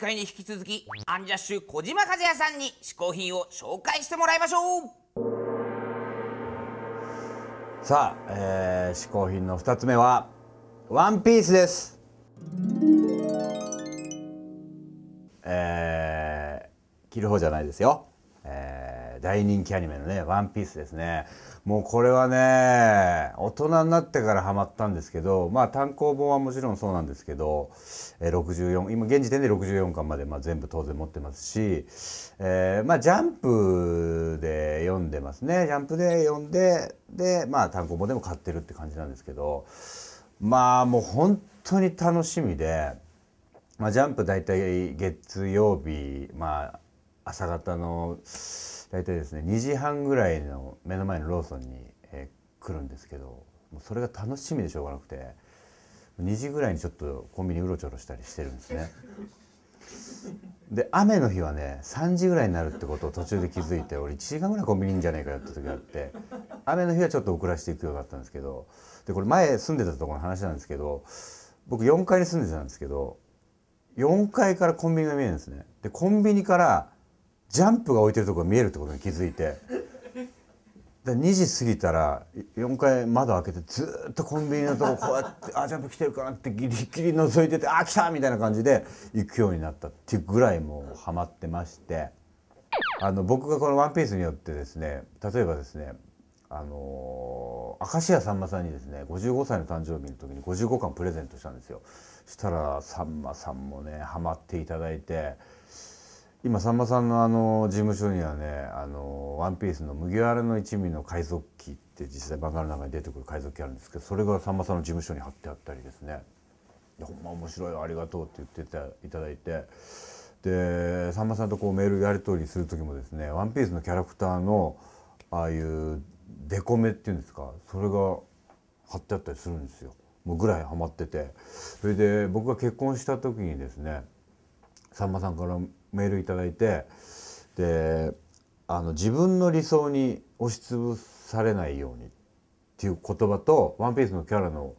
前回に引き続きアンジャッシュ小島和也さんに試行品を紹介してもらいましょう。さあ、えー、試行品の2つ目はワンピースです。えー、着る方じゃないですよ、大人気アニメのね「ワンピースですね。もうこれはね大人になってからハマったんですけどまあ単行本はもちろんそうなんですけど、えー、64今現時点で64巻まで、まあ、全部当然持ってますし、えー、まあジャンプで読んでますね。ジャンプで読んででまあ単行本でも買ってるって感じなんですけどまあもう本当に楽しみで、まあ、ジャンプ大体月曜日まあ朝方の大体ですね2時半ぐらいの目の前のローソンに、えー、来るんですけどもうそれが楽しみでしょうがなくて2時ぐらいにちょっとコンビニうろちょろしたりしてるんですね。で雨の日はね3時ぐらいになるってことを途中で気づいて俺1時間ぐらいコンビニいいんじゃないかよって時があって雨の日はちょっと遅らせていくようだったんですけどでこれ前住んでたとこの話なんですけど僕4階に住んでたんですけど4階からコンビニが見えるんですね。でコンビニからジャンプが置いてるところが見えるってことに気づいてで2時過ぎたら4階窓開けてずっとコンビニのとこ こうやって「あジャンプ来てるかな」ってギリギリ覗いてて「あ来た!」みたいな感じで行くようになったっていうぐらいもうハマってましてあの僕がこの「ワンピースによってですね例えばですねあの明石家さんまさんにですね55歳の誕生日の時に55巻プレゼントしたんですよ。したらさんまさんもねハマっていただいて。今さんまさんのあの事務所にはね「あのワンピースの麦わらの一味の海賊機って実際漫画の中に出てくる海賊機あるんですけどそれがさんまさんの事務所に貼ってあったりですね「ほんま面白いありがとう」って言っていただいて。でさんまさんとこうメールやり取りする時もですね「ワンピースのキャラクターのああいうデコメっていうんですかそれが貼ってあったりするんですよ。もうぐらいハマってて。それで僕が結婚した時にですねさんまさんからメールいただいてであの自分の理想に押しつぶされないようにっていう言葉と「ワンピースのキャラの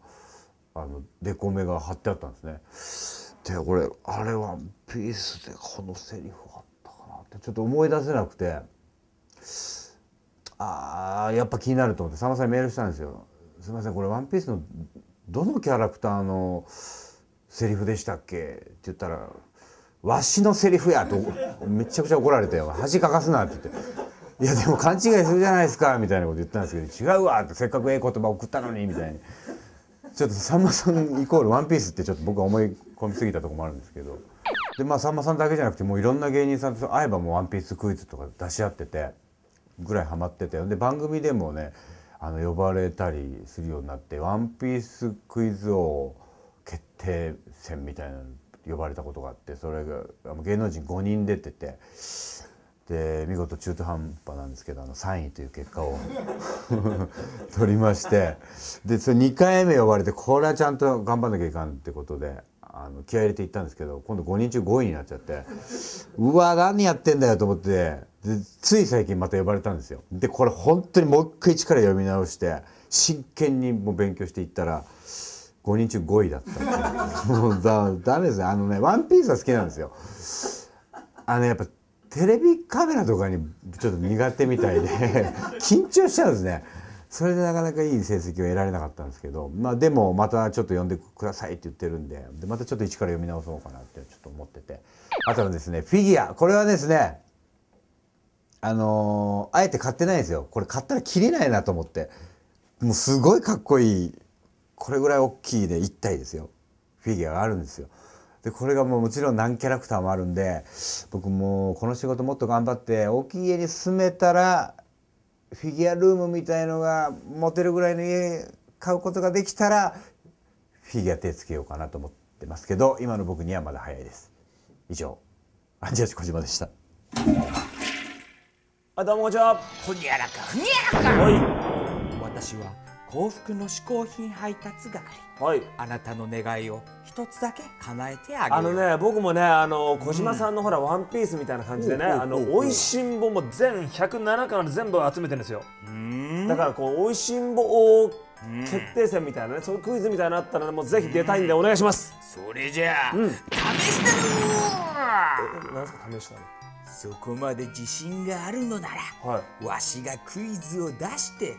あのデコメが貼ってあったんですね。で俺あれワンピースでこのセリフあったかなってちょっと思い出せなくてああやっぱ気になると思ってさんまさんにメールしたんですよ。すみませんこれワンピースのどのキャラクターのセリフでしたっけ？って言ったらわしのセリフやとめちゃくちゃ怒られて「恥かかすな」って言って「いやでも勘違いするじゃないですか」みたいなこと言ったんですけど「違うわ」ってせっかくええ言葉送ったのにみたいに。ちょっとさんまさんイコール「ワンピースってちょっと僕は思い込みすぎたとこもあるんですけど。でまあさんまさんだけじゃなくてもういろんな芸人さんと会えばもう「ワンピースクイズとか出し合っててぐらいハマってて。で番組でもねあの呼ばれたりするようになって「ワンピースクイズ王決定戦」みたいなの呼ばれたことがあってそれが芸能人5人出ててで見事中途半端なんですけどあの3位という結果を 取りましてでそれ2回目呼ばれてこれはちゃんと頑張んなきゃいかんってことであの気合入れていったんですけど今度5人中5位になっちゃってうわ何やってんだよと思ってでつい最近また呼ばれたんですよ。でこれ本当にもう一回一から読み直して真剣にもう勉強していったら。5人中5位だったもうだダメですあのね「ワンピースは好きなんですよ。あのやっぱテレビカメラとかにちょっと苦手みたいで 緊張しちゃうんですね。それでなかなかいい成績を得られなかったんですけどまあでもまたちょっと読んでくださいって言ってるんででまたちょっと一から読み直そうかなってちょっと思ってて。あとはですねフィギュア。これはですねあのー、あえて買ってないんですよ。これ買ったら切れないなと思って。もうすごいかっこいいこれぐらい大きいで1体ですよ。フィギュアがあるんですよ。でこれがもうもちろん何キャラクターもあるんで僕もこの仕事もっと頑張って大きい家に住めたらフィギュアルームみたいのが持てるぐらいの家買うことができたらフィギュア手つけようかなと思ってますけど今の僕にはまだ早いです。以上アンジャッシュ小島でした。あどうもこんにちは。ほにゃらか。ふにゃらか。はい。私は幸福の嗜好品配達係はい。あなたの願いを一つだけ叶えてあげるあのね僕もねあの小島さんのほら、ワンピースみたいな感じでね、あのおいしんぼも全107巻全部集めてるんですよ。だからこうおいしんぼを決定戦みたいなねそういうクイズみたいなのあったら、ね、もうぜひ出たいんでお願いします。それじゃあ、試してるえなんですか試したの？そこまで自信があるのならはい。わしがクイズを出して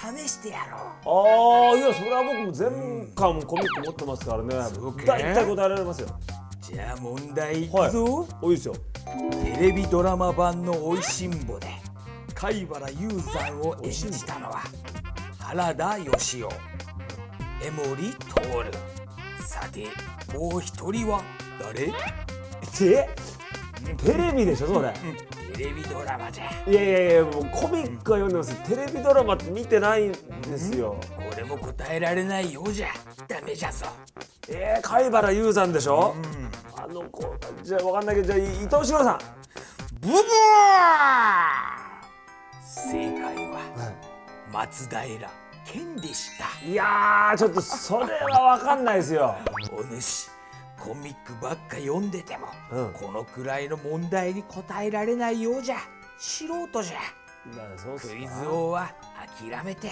試してやろああいやそれは僕も全巻コミック持ってますからね。大体答えられますよ。うじゃあ問題いくはい。ぞ、おいいですよ。テレビドラマ版の「おいしんぼ」で貝原優さんを演じたのは原田義雄江森徹さてもう一人は誰？え？テレビでしょそれ。テレビドラマじゃ。いやいやいやもうコミックは読んでます。テレビドラマって見てないんですよ。これも答えられないようじゃ。ダメじゃぞ。えー、貝原雄山でしょ、あの子じゃあ分かんないけどじゃあ伊藤四郎さん。ブブー!正解は松平健でした。い。やーちょっとそれは分かんないですよ。お主コミックばっか読んでても、うん。このくらいの問題に答えられないようじゃ素人じゃ。クイズ王は諦めて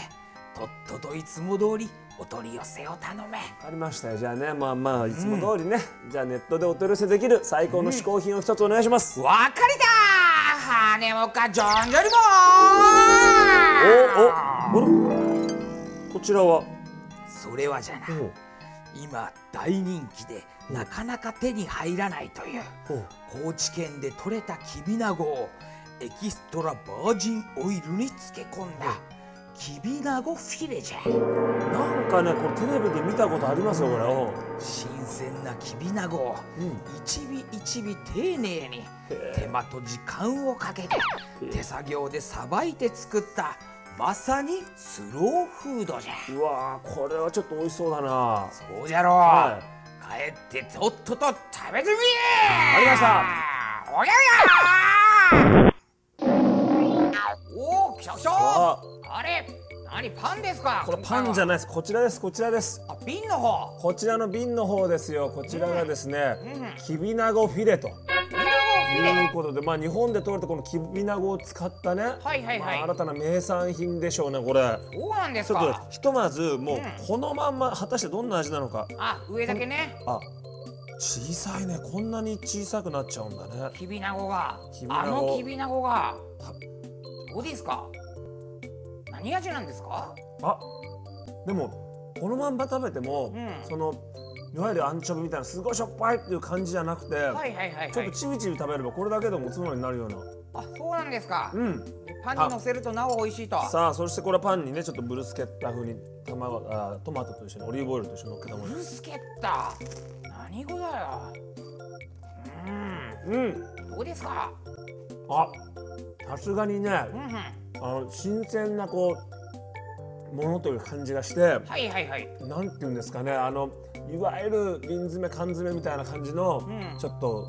とっとといつも通りお取り寄せを頼め。分かりましたよ。じゃあねまあまあいつも通りね、じゃあネットでお取り寄せできる最高の嗜好品を一つお願いします、わかりだー。羽もかじょんじょりもおおあれこちらはそれはじゃなお今大人気でなかなか手に入らないという。お高知県で採れたきびなごをエキストラバージンオイルに漬け込んだきびなごフィレじゃ。なんかねこれテレビで見たことありますよこれ。お新鮮なきびなごをうん。一尾一尾丁寧に手間と時間をかけて手作業でさばいて作ったまさにスローフードじゃ。うわーこれはちょっと美味しそうだな。そうじゃろう、は帰ってとっとと食べてみありました。おやおや。おお来た来た。あ。あれ何パンですか？これパンじゃんないです。こちらです。こちらです。あ瓶の方。こちらの瓶の方ですよ。こちらがですね、うん。きびなごフィレということでまあ日本で取れたこのきびなごを使ったね、はいはいはい。まあ新たな名産品でしょうねこれ。そうなんですちょっとかひとまずもううんこのまんま果たしてどんな味なのか。あ上だけね。あ小さいね。こんなに小さくなっちゃうんだね。きびなごが。あのきびなごがどうですか？何味なんですか？あでもこのまんま食べても、うん。そのいわゆるアンチョビみたいなすごいしょっぱいっていう感じじゃなくて、はいはいはいはい。ちょっとちびちび食べればこれだけでもおつまみになるような。あそうなんですか、うん。パンにのせるとなお美味しいと。さあそしてこれはパンにねちょっとブルスケッタ風に卵あトマトと一緒にオリーブオイルと一緒に乗っけたもの。ブルスケッタ。何語だよう。んうん。どうですか？あさすがにねうんうん。あの新鮮なこうものという感じがしてはいはいはい。なんていうんですかねあのいわゆる瓶詰め缶詰みたいな感じの、うん。ちょっと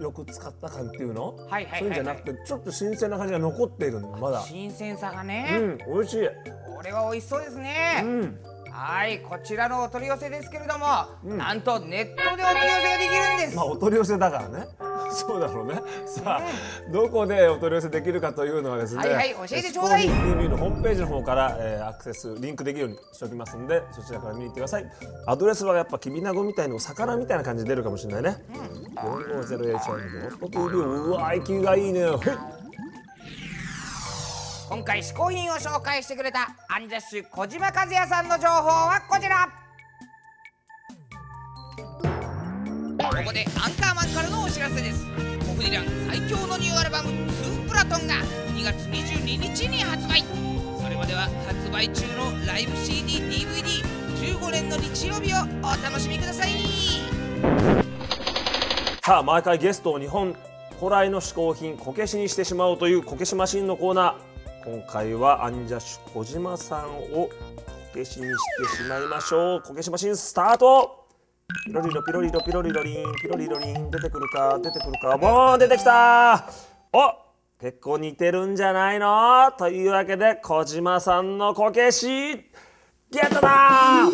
よく使った感っていうの、はいはいそういうんじゃはないくてちょっと新鮮な感じが残っているのまだ。新鮮さがうね、ん美味しい。これは美味しそうですね、うん。はいこちらのお取り寄せですけれども、うん。なんとネットでお取り寄せができるんです、まあお取り寄せだからねそうだろうね。さあどこでお取り寄せできるかというのはですねはいはい教えてちょうだい。TV のホームページの方から、えーアクセスリンクできるようにしておきますんでそちらから見に行ってください。アドレスはやっぱきびなごみたいにお魚みたいな感じで出るかもしれないね、450HM.tv うわ息がいいね。はい。今回試行品を紹介してくれたアンジャッシュ小島和也さんの情報はこちらここでアンカーマンからのお知らせです。コフディラン最強のニューアルバム「ツープラトン」が2月22日に発売。それまでは発売中のライブ CDDVD15 年の日曜日をお楽しみください。さあ毎回ゲストを日本古来の嗜好品こけしにしてしまおうというこけしマシンのコーナー。今回はアンジャッシュ小島さんをこけしにしてしまいましょう。こけしマシンスタートピロリロピロリロピロリロリンピロリロリン出てくるか出てくるか。ボーン出てきた。お結構似てるんじゃないの？というわけで小島さんのこけしゲットだ